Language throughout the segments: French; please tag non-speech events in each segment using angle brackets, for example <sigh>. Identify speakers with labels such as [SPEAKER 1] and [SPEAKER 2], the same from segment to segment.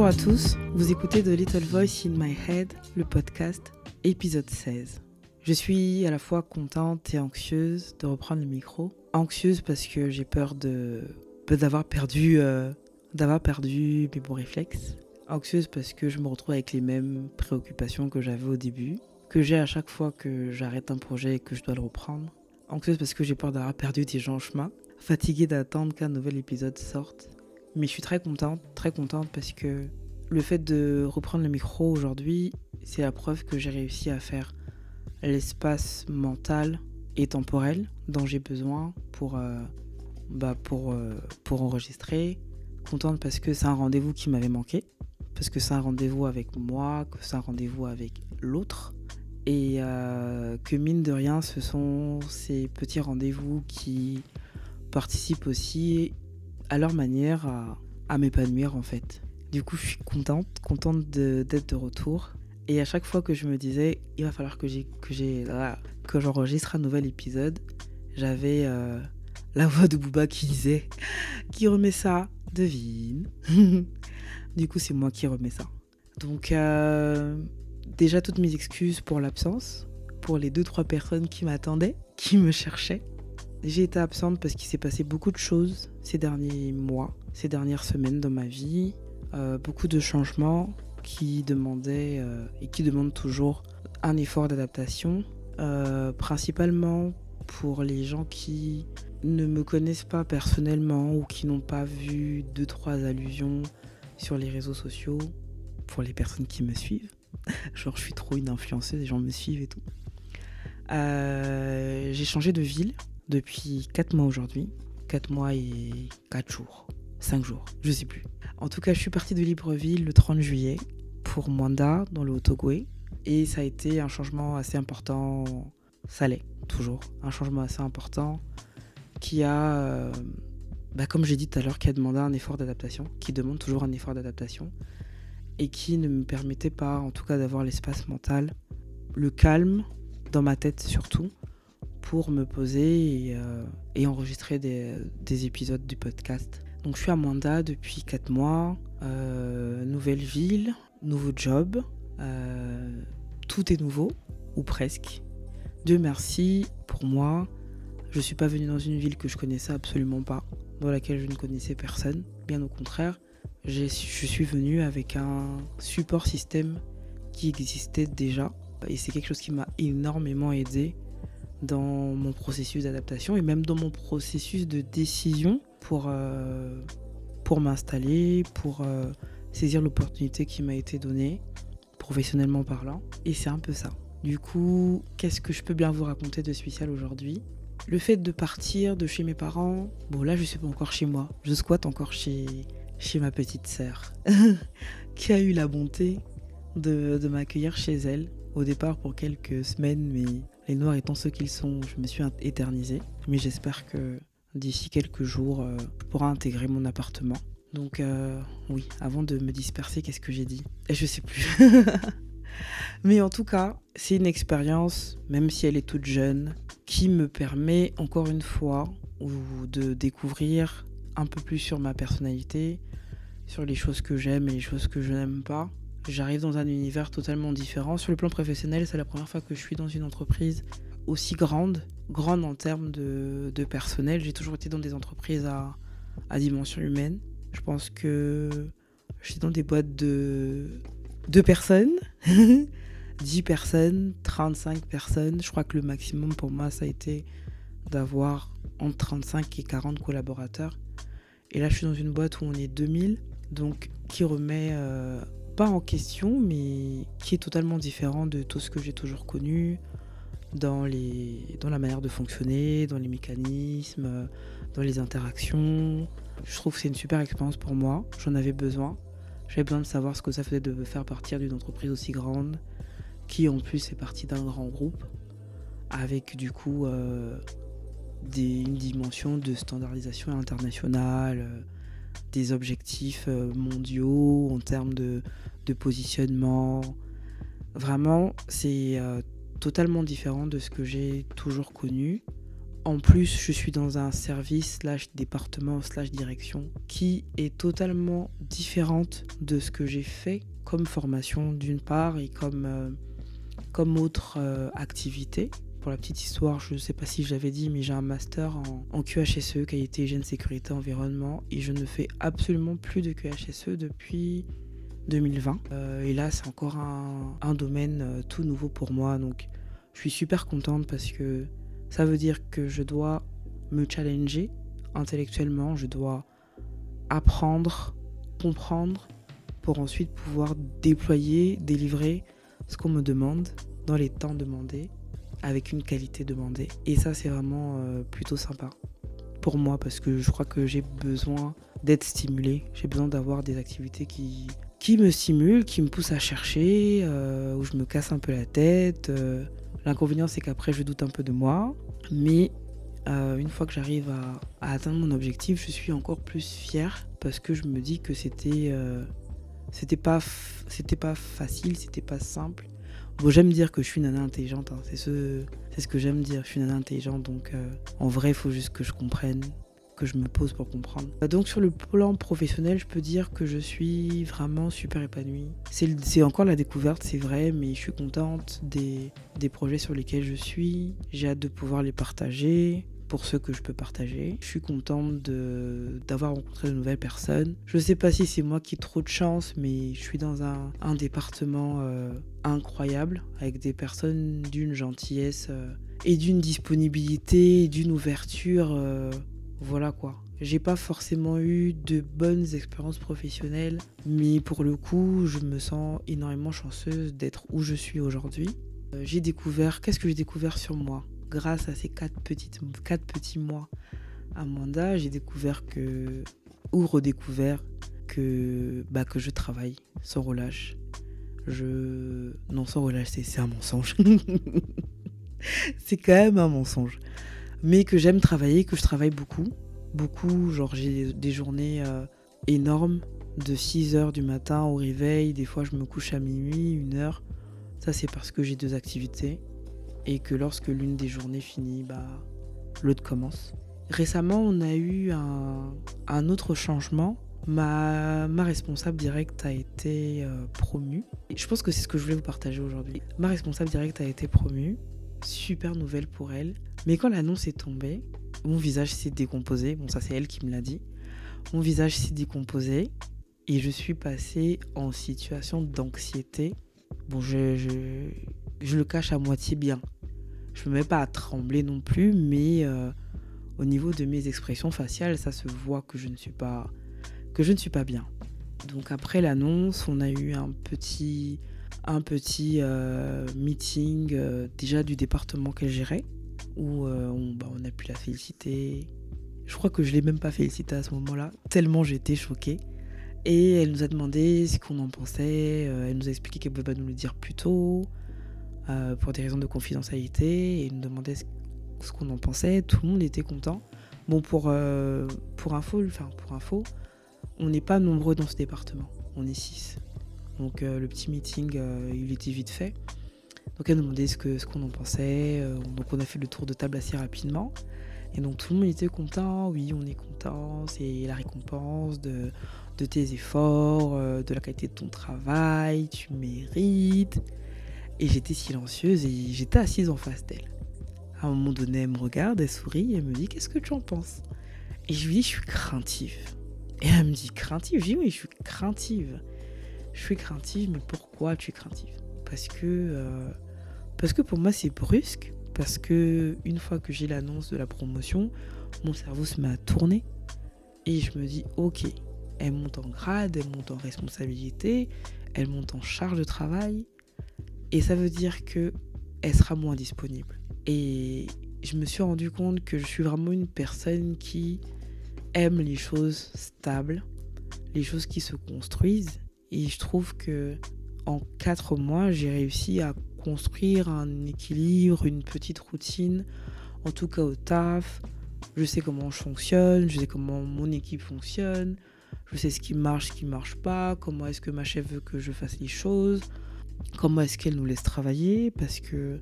[SPEAKER 1] Bonjour à tous, vous écoutez The Little Voice in My Head, le podcast, épisode 16. Je suis à la fois contente et anxieuse de reprendre le micro. Anxieuse parce que j'ai peur de d'avoir perdu, euh, d'avoir perdu mes bons réflexes. Anxieuse parce que je me retrouve avec les mêmes préoccupations que j'avais au début, que j'ai à chaque fois que j'arrête un projet et que je dois le reprendre. Anxieuse parce que j'ai peur d'avoir perdu des gens en chemin. Fatiguée d'attendre qu'un nouvel épisode sorte. Mais je suis très contente, très contente parce que le fait de reprendre le micro aujourd'hui, c'est la preuve que j'ai réussi à faire l'espace mental et temporel dont j'ai besoin pour, euh, bah pour, euh, pour enregistrer. Contente parce que c'est un rendez-vous qui m'avait manqué, parce que c'est un rendez-vous avec moi, que c'est un rendez-vous avec l'autre. Et euh, que mine de rien, ce sont ces petits rendez-vous qui participent aussi à leur manière à, m'épanouir en fait. Du coup, je suis contente, contente d'être de, retour. Et à chaque fois que je me disais, il va falloir que j'ai que j'ai que j'enregistre un nouvel épisode, j'avais euh, la voix de Booba qui disait, <laughs> qui remet ça, devine. <laughs> du coup, c'est moi qui remets ça. Donc, euh, déjà toutes mes excuses pour l'absence, pour les deux trois personnes qui m'attendaient, qui me cherchaient. J'ai été absente parce qu'il s'est passé beaucoup de choses ces derniers mois, ces dernières semaines dans ma vie. Euh, beaucoup de changements qui demandaient euh, et qui demandent toujours un effort d'adaptation, euh, principalement pour les gens qui ne me connaissent pas personnellement ou qui n'ont pas vu deux trois allusions sur les réseaux sociaux, pour les personnes qui me suivent. <laughs> Genre je suis trop une influenceuse, les gens me suivent et tout. j'ai changé de ville depuis 4 mois aujourd'hui. 4 mois et 4 jours. 5 jours, je sais plus. En tout cas, je suis partie de Libreville le 30 juillet pour Mwanda dans le Haut-Togoé. Et ça a été un changement assez important. Ça l'est, toujours. Un changement assez important qui a, euh, bah, comme j'ai dit tout à l'heure, qui a demandé un effort d'adaptation, qui demande toujours un effort d'adaptation et qui ne me permettait pas, en tout cas, d'avoir l'espace mental, le calme dans ma tête surtout, pour me poser et, euh, enregistrer des, épisodes du podcast. Donc je suis à Manda depuis 4 mois, euh, nouvelle ville, nouveau job, euh, tout est nouveau, ou presque. Dieu merci, pour moi, je suis pas venue dans une ville que je connaissais absolument pas, dans laquelle je ne connaissais personne. Bien au contraire, je suis venue avec un support système qui existait déjà. Et c'est quelque chose qui m'a énormément aidé dans mon processus d'adaptation et même dans mon processus de décision pour, euh, pour m'installer, pour euh, saisir l'opportunité qui m'a été donnée, professionnellement parlant. Et c'est un peu ça. Du coup, qu'est-ce que je peux bien vous raconter de spécial aujourd'hui? Le fait de partir de chez mes parents, bon là je suis pas encore chez moi, je squatte encore chez, chez ma petite sœur, <laughs> qui a eu la bonté de, de m'accueillir chez elle, au départ pour quelques semaines, mais les noirs étant ceux qu'ils sont, je me suis éternisée. Mais j'espère que d'ici quelques jours, euh, je pourrai intégrer mon appartement. Donc euh, oui, avant de me disperser, qu'est-ce que j'ai dit? Et Je sais plus. <laughs> Mais en tout cas, c'est une expérience, même si elle est toute jeune, qui me permet encore une fois de découvrir un peu plus sur ma personnalité, sur les choses que j'aime et les choses que je n'aime pas, J'arrive dans un univers totalement différent. Sur le plan professionnel, c'est la première fois que je suis dans une entreprise aussi grande, grande en termes de, personnel. J'ai toujours été dans des entreprises à, dimension humaine. Je pense que je suis dans des boîtes de deux personnes, <laughs> 10 personnes, 35 personnes. Je crois que le maximum pour moi, ça a été d'avoir entre 35 et 40 collaborateurs. Et là, je suis dans une boîte où on est 2000, donc qui remet euh, en question, mais qui est totalement différent de tout ce que j'ai toujours connu dans, les, dans la manière de fonctionner, dans les mécanismes, dans les interactions. Je trouve que c'est une super expérience pour moi. J'en avais besoin. J'avais besoin de savoir ce que ça faisait de faire partir d'une entreprise aussi grande, qui en plus est partie d'un grand groupe, avec du coup euh, une dimension de standardisation internationale des objectifs euh, mondiaux en termes de, positionnement. Vraiment, c'est euh, totalement différent de ce que j'ai toujours connu. En plus, je suis dans un service slash département slash direction qui est totalement différente de ce que j'ai fait comme formation d'une part et comme, euh, comme autre activité. Pour la petite histoire, je ne sais pas si je l'avais dit, mais j'ai un master en, QHSE, qualité, hygiène, sécurité, environnement, et je ne fais absolument plus de QHSE depuis 2020. Euh, et là, c'est encore un, un domaine tout nouveau pour moi, donc je suis super contente parce que ça veut dire que je dois me challenger intellectuellement, je dois apprendre, comprendre, pour ensuite pouvoir déployer, délivrer ce qu'on me demande dans les temps demandés, avec une qualité demandée. Et ça, c'est vraiment euh, plutôt sympa pour moi parce que je crois que j'ai besoin d'être stimulé. J'ai besoin d'avoir des activités qui, qui me stimulent, qui me poussent à chercher, euh, où je me casse un peu la tête. Euh. L'inconvénient, c'est qu'après, je doute un peu de moi. Mais une fois que j'arrive à, à, atteindre mon objectif, je suis encore plus fière parce que je me dis que c'était pas, c'était pas facile, c'était pas simple. J'aime dire que je suis une nana intelligente, hein. c'est ce, ce que j'aime dire. Je suis une nana intelligente, donc euh, en vrai, il faut juste que je comprenne, que je me pose pour comprendre. Donc sur le plan professionnel, je peux dire que je suis vraiment super épanouie. C'est, c'est encore la découverte, c'est vrai, mais je suis contente des, des projets sur lesquels je suis. J'ai hâte de pouvoir les partager pour ceux que je peux partager. Je suis contente d'avoir rencontré de nouvelles personnes. Je ne sais pas si c'est moi qui ai trop de chance, mais je suis dans un, département euh, incroyable avec des personnes d'une gentillesse euh, et d'une disponibilité, d'une ouverture. Euh, voilà quoi. J'ai pas forcément eu de bonnes expériences professionnelles, mais pour le coup, je me sens énormément chanceuse d'être où je suis aujourd'hui. J'ai découvert, qu'est-ce que j'ai découvert sur moi? Grâce à ces quatre, petites, quatre petits mois à Manda, j'ai découvert que, ou redécouvert que, bah, que je travaille sans relâche. Je... Non, sans relâche, c'est un mensonge. <laughs> c'est quand même un mensonge. Mais que j'aime travailler, que je travaille beaucoup. Beaucoup, genre j'ai des journées euh, énormes de 6 heures du matin au réveil. Des fois, je me couche à minuit, une heure. Ça, c'est parce que j'ai deux activités et que lorsque l'une des journées finit, bah, l'autre commence. Récemment, on a eu un, autre changement. Ma, responsable directe a été euh, promue. Et je pense que c'est ce que je voulais vous partager aujourd'hui. Ma responsable directe a été promue. Super nouvelle pour elle. Mais quand l'annonce est tombée, mon visage s'est décomposé. Bon, ça c'est elle qui me l'a dit. Mon visage s'est décomposé et je suis passée en situation d'anxiété. Bon, je le cache à moitié bien. Je me mets pas à trembler non plus, mais euh, au niveau de mes expressions faciales, ça se voit que je ne suis pas, que je ne suis pas bien. Donc après l'annonce, on a eu un petit, un petit euh, meeting euh, déjà du département qu'elle gérait, où on, bah, on, a pu la féliciter. Je crois que je l'ai même pas félicitée à ce moment-là, tellement j'étais choquée. Et elle nous a demandé ce qu'on en pensait, elle nous a expliqué qu'elle pouvait pas nous le dire plus tôt. Euh, pour des raisons de confidentialité et nous demandait ce, qu'on en pensait. Tout le monde était content. Bon, pour, euh, pour, info, pour info, on n'est pas nombreux dans ce département. On est six. Donc euh, le petit meeting, il était vite fait. Donc elle nous demandait ce qu'on ce qu'on en pensait. donc on a fait le tour de table assez rapidement. Et donc tout le monde était content. Oui, on est content. C'est la récompense de, de tes efforts, de la qualité de ton travail. Tu mérites. Et j'étais silencieuse et j'étais assise en face d'elle. À un moment donné, elle me regarde, elle sourit et elle me dit Qu'est-ce que tu en penses? Et je lui dis Je suis craintive. Et elle me dit Craintive? Je dis Oui, je suis craintive. Je suis craintive, mais pourquoi tu es craintive? Parce que. Euh, parce que pour moi, c'est brusque. Parce que une fois que j'ai l'annonce de la promotion, mon cerveau se met à tourner. Et je me dis Ok, elle monte en grade, elle monte en responsabilité, elle monte en charge de travail. Et ça veut dire que elle sera moins disponible. Et je me suis rendu compte que je suis vraiment une personne qui aime les choses stables, les choses qui se construisent. Et je trouve que en quatre mois, j'ai réussi à construire un équilibre, une petite routine, en tout cas au taf. Je sais comment je fonctionne, je sais comment mon équipe fonctionne, je sais ce qui marche, ce qui marche pas, comment est-ce que ma chef veut que je fasse les choses comment est-ce qu'elle nous laisse travailler, parce que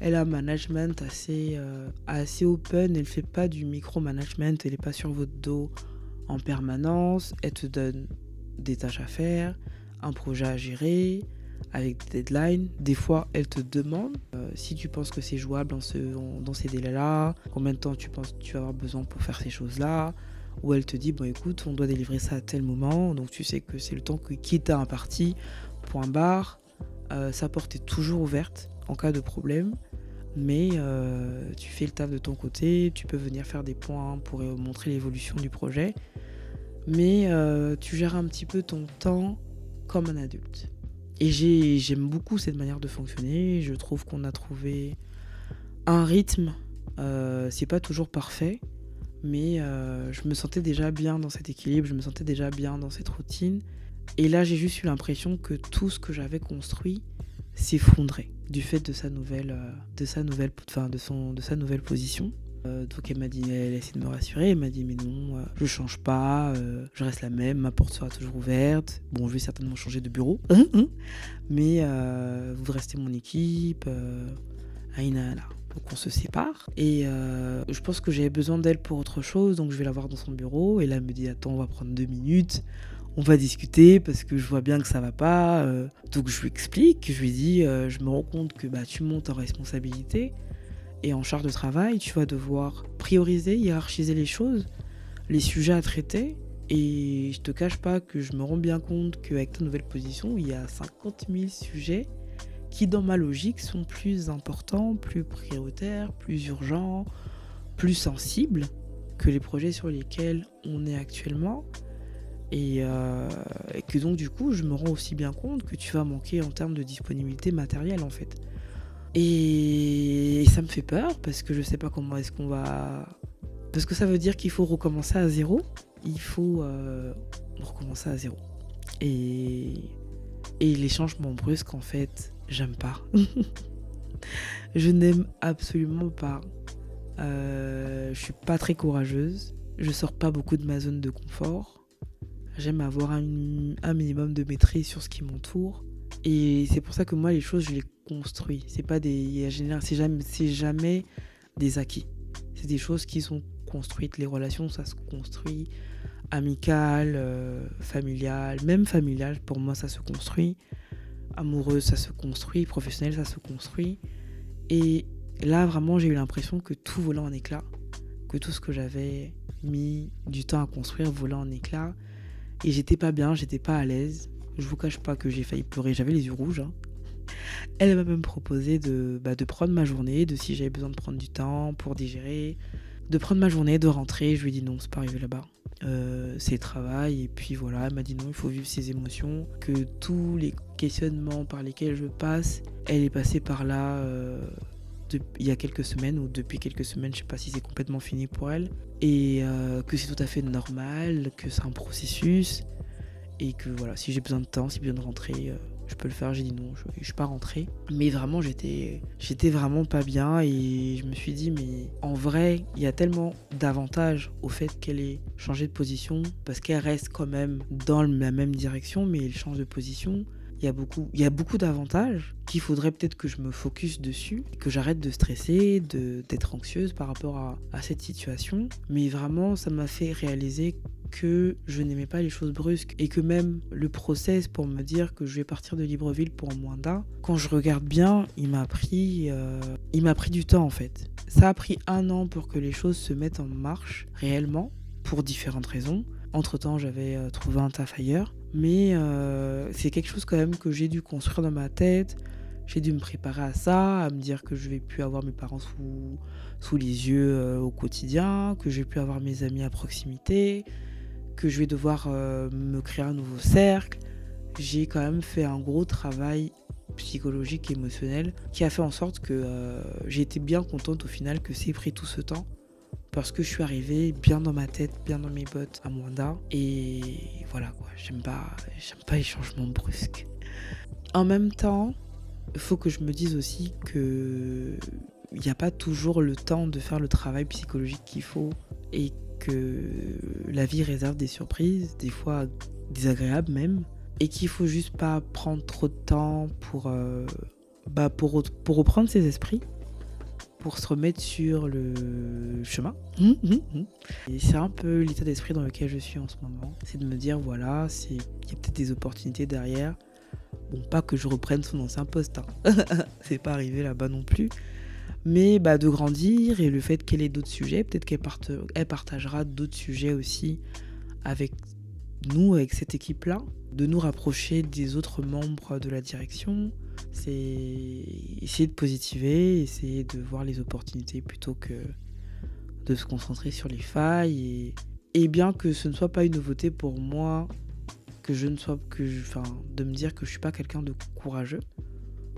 [SPEAKER 1] Elle a un management assez, euh, assez open. Elle fait pas du micromanagement. Elle n'est pas sur votre dos en permanence. Elle te donne des tâches à faire, un projet à gérer avec des deadlines. Des fois, elle te demande euh, si tu penses que c'est jouable dans, ce, dans ces délais-là, combien de temps tu penses que tu vas avoir besoin pour faire ces choses-là. Ou elle te dit, bon écoute, on doit délivrer ça à tel moment, donc tu sais que c'est le temps qui t'a imparti, point barre. Euh, sa porte est toujours ouverte en cas de problème, mais euh, tu fais le taf de ton côté, tu peux venir faire des points pour montrer l'évolution du projet, mais tu gères un petit peu ton temps comme un adulte. Et j'aime beaucoup cette manière de fonctionner. Je trouve qu'on a trouvé un rythme. Euh, c'est pas toujours parfait, mais euh, je me sentais déjà bien dans cet équilibre, je me sentais déjà bien dans cette routine. Et là, j'ai juste eu l'impression que tout ce que j'avais construit s'effondrait du fait de sa nouvelle, euh, de sa nouvelle, enfin de son, de sa nouvelle position. Euh, donc elle m'a dit, elle a essayé de me rassurer, elle m'a dit mais non, euh, je change pas, euh, je reste la même, ma porte sera toujours ouverte. Bon, je vais certainement changer de bureau, hein, hein. mais vous restez mon équipe. Aïna, donc on se sépare. Et je pense que j'avais besoin d'elle pour autre chose, donc je vais la voir dans son bureau. Et là, elle me dit attends, on va prendre deux minutes. On va discuter parce que je vois bien que ça va pas. donc je lui explique, je lui dis, je me rends compte que bah, tu montes en responsabilité et en charge de travail, tu vas devoir prioriser, hiérarchiser les choses, les sujets à traiter. Et je te cache pas que je me rends bien compte qu'avec ta nouvelle position, il y a 50 000 sujets qui, dans ma logique, sont plus importants, plus prioritaires, plus urgents, plus sensibles que les projets sur lesquels on est actuellement. Et, euh, et, que donc du coup, je me rends aussi bien compte que tu vas manquer en termes de disponibilité matérielle en fait. Et ça me fait peur parce que je sais pas comment est-ce qu'on va. Parce que ça veut dire qu'il faut recommencer à zéro. Il faut euh, recommencer à zéro. Et, et les changements brusques, en fait, j'aime pas. <laughs> je n'aime absolument pas. Euh, je suis pas très courageuse. Je sors pas beaucoup de ma zone de confort. J'aime avoir un, un minimum de maîtrise sur ce qui m'entoure. Et c'est pour ça que moi, les choses, je les construit. C'est pas des, c'est jamais, c'est jamais des acquis. C'est des choses qui sont construites. Les relations, ça se construit. Amical, euh, familial, même familial, pour moi, ça se construit. Amoureux, ça se construit. Professionnel, ça se construit. Et là, vraiment, j'ai eu l'impression que tout volait en éclats. Que tout ce que j'avais mis du temps à construire volait en éclats. Et j'étais pas bien, j'étais pas à l'aise. Je vous cache pas que j'ai failli pleurer, j'avais les yeux rouges. Hein. Elle m'a même proposé de, bah, de prendre ma journée, de si j'avais besoin de prendre du temps pour digérer, de prendre ma journée, de rentrer. Je lui ai dit non, c'est pas arrivé là-bas. Euh, c'est travail. Et puis voilà, elle m'a dit non, il faut vivre ses émotions. Que tous les questionnements par lesquels je passe, elle est passée par là euh, il y a quelques semaines ou depuis quelques semaines, je sais pas si c'est complètement fini pour elle. Et euh, que c'est tout à fait normal, que c'est un processus. Et que voilà, si j'ai besoin de temps, si j'ai besoin de rentrer, je peux le faire. J'ai dit non, je, je suis pas rentrée. Mais vraiment, j'étais, j'étais vraiment pas bien et je me suis dit, mais en vrai, il y a tellement d'avantages au fait qu'elle ait changé de position parce qu'elle reste quand même dans la même direction, mais elle change de position. Il y a beaucoup, beaucoup d'avantages qu'il faudrait peut-être que je me focus dessus, que j'arrête de stresser, d'être anxieuse par rapport à, à cette situation. Mais vraiment, ça m'a fait réaliser que je n'aimais pas les choses brusques et que même le process pour me dire que je vais partir de Libreville pour Mwanda, quand je regarde bien, il m'a pris, euh, il m'a pris du temps en fait. Ça a pris un an pour que les choses se mettent en marche réellement, pour différentes raisons. Entre temps, j'avais euh, trouvé un taf ailleurs, mais euh, c'est quelque chose quand même que j'ai dû construire dans ma tête. J'ai dû me préparer à ça, à me dire que je vais plus avoir mes parents sous, sous les yeux au quotidien, que je vais plus avoir mes amis à proximité, que je vais devoir euh, me créer un nouveau cercle. J'ai quand même fait un gros travail psychologique, émotionnel, qui a fait en sorte que euh, j'ai été bien contente au final que c'est pris tout ce temps. Parce que je suis arrivée bien dans ma tête, bien dans mes bottes à Mwanda. Et voilà quoi, j'aime pas, j'aime pas les changements brusques. En même temps, il faut que je me dise aussi que il n'y a pas toujours le temps de faire le travail psychologique qu'il faut et que la vie réserve des surprises, des fois désagréables même, et qu'il faut juste pas prendre trop de temps pour, euh, bah pour, pour reprendre ses esprits pour se remettre sur le chemin. Et c'est un peu l'état d'esprit dans lequel je suis en ce moment. C'est de me dire, voilà, il y a peut-être des opportunités derrière. Bon, pas que je reprenne son ancien poste. Hein. <laughs> c'est pas arrivé là-bas non plus. Mais bah, de grandir et le fait qu'elle ait d'autres sujets, peut-être qu'elle partagera d'autres sujets aussi avec nous, avec cette équipe-là, de nous rapprocher des autres membres de la direction. C'est essayer de positiver, essayer de voir les opportunités plutôt que de se concentrer sur les failles. Et, bien que ce ne soit pas une nouveauté pour moi, que je ne sois que, enfin, de me dire que je suis pas quelqu'un de courageux,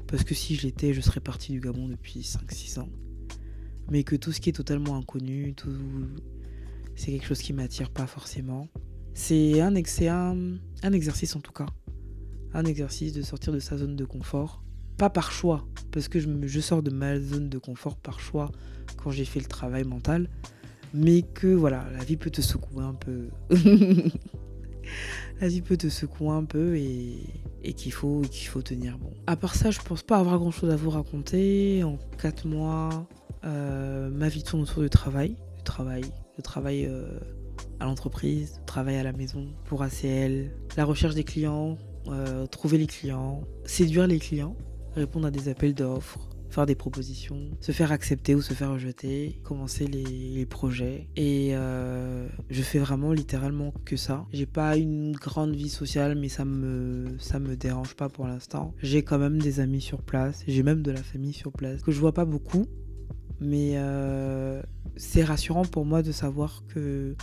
[SPEAKER 1] parce que si je l'étais, je serais parti du Gabon depuis 5-6 ans. Mais que tout ce qui est totalement inconnu, tout, c'est quelque chose qui m'attire pas forcément. C'est un, un, un exercice en tout cas. Un exercice de sortir de sa zone de confort. Pas par choix, parce que je, je sors de ma zone de confort par choix quand j'ai fait le travail mental. Mais que voilà, la vie peut te secouer un peu. <laughs> la vie peut te secouer un peu et, et qu'il faut, faut tenir bon. À part ça, je pense pas avoir grand chose à vous raconter. En 4 mois, euh, ma vie tourne autour du travail. Le travail, le travail euh, à l'entreprise, travail à la maison pour ACL, la recherche des clients, euh, trouver les clients, séduire les clients, répondre à des appels d'offres, faire des propositions, se faire accepter ou se faire rejeter, commencer les, projets. Et euh, je fais vraiment littéralement que ça. J'ai pas une grande vie sociale, mais ça me, ça me dérange pas pour l'instant. J'ai quand même des amis sur place, j'ai même de la famille sur place que je vois pas beaucoup, mais euh, c'est rassurant pour moi de savoir que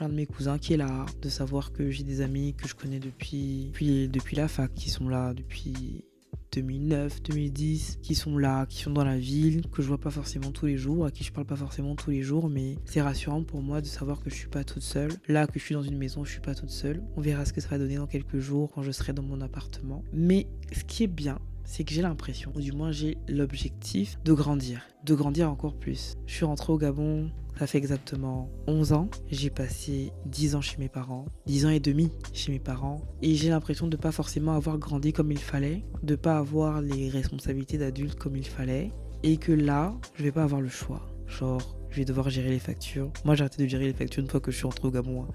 [SPEAKER 1] l'un de mes cousins qui est là, de savoir que j'ai des amis que je connais depuis, depuis, depuis la fac, qui sont là depuis 2009, 2010, qui sont là, qui sont dans la ville, que je vois pas forcément tous les jours, à qui je parle pas forcément tous les jours, mais c'est rassurant pour moi de savoir que je suis pas toute seule. Là, que je suis dans une maison, je suis pas toute seule. On verra ce que ça va donner dans quelques jours quand je serai dans mon appartement. Mais ce qui est bien, c'est que j'ai l'impression, ou du moins j'ai l'objectif de grandir, de grandir encore plus. Je suis rentrée au Gabon, ça fait exactement 11 ans. J'ai passé 10 ans chez mes parents, 10 ans et demi chez mes parents, et j'ai l'impression de ne pas forcément avoir grandi comme il fallait, de ne pas avoir les responsabilités d'adulte comme il fallait, et que là, je vais pas avoir le choix. Genre, je vais devoir gérer les factures. Moi, j'ai arrêté de gérer les factures une fois que je suis rentrée au Gabon. Hein.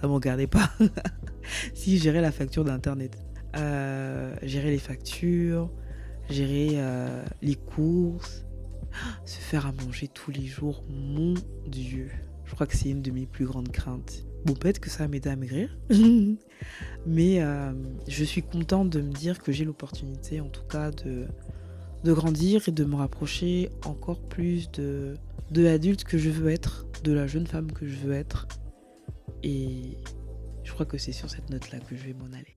[SPEAKER 1] Ça m'en gardait pas. <laughs> si je gérais la facture d'internet, gérer les factures, gérer euh, les courses, se faire à manger tous les jours, mon Dieu. Je crois que c'est une de mes plus grandes craintes. Bon, peut-être que ça m'aide à maigrir, <laughs> mais euh, je suis contente de me dire que j'ai l'opportunité, en tout cas, de, de grandir et de me rapprocher encore plus de, de l'adulte que je veux être, de la jeune femme que je veux être. Et je crois que c'est sur cette note-là que je vais m'en aller.